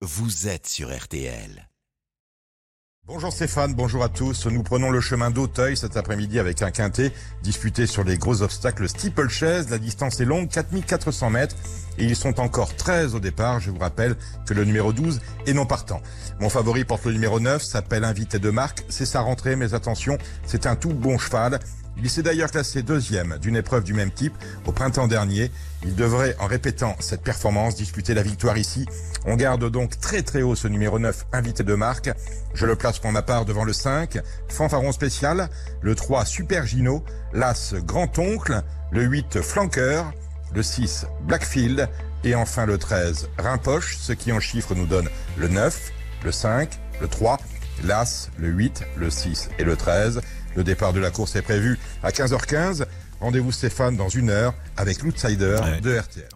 vous êtes sur RTL. Bonjour Stéphane, bonjour à tous. Nous prenons le chemin d'Auteuil cet après-midi avec un quintet disputé sur les gros obstacles steeplechase. La distance est longue, 4400 mètres et ils sont encore 13 au départ. Je vous rappelle que le numéro 12 est non partant. Mon favori porte le numéro 9, s'appelle Invité de marque. C'est sa rentrée, mais attention, c'est un tout bon cheval. Il s'est d'ailleurs classé deuxième d'une épreuve du même type au printemps dernier. Il devrait, en répétant cette performance, disputer la victoire ici. On garde donc très très haut ce numéro 9, invité de marque. Je le place pour ma part devant le 5, Fanfaron spécial, le 3, Super Gino, l'As Grand-Oncle, le 8, Flanqueur, le 6, Blackfield, et enfin le 13, Rimpoche, ce qui en chiffres nous donne le 9, le 5, le 3, l'As, le 8, le 6 et le 13. Le départ de la course est prévu à 15h15. Rendez-vous Stéphane dans une heure avec l'outsider Ouais. de RTL.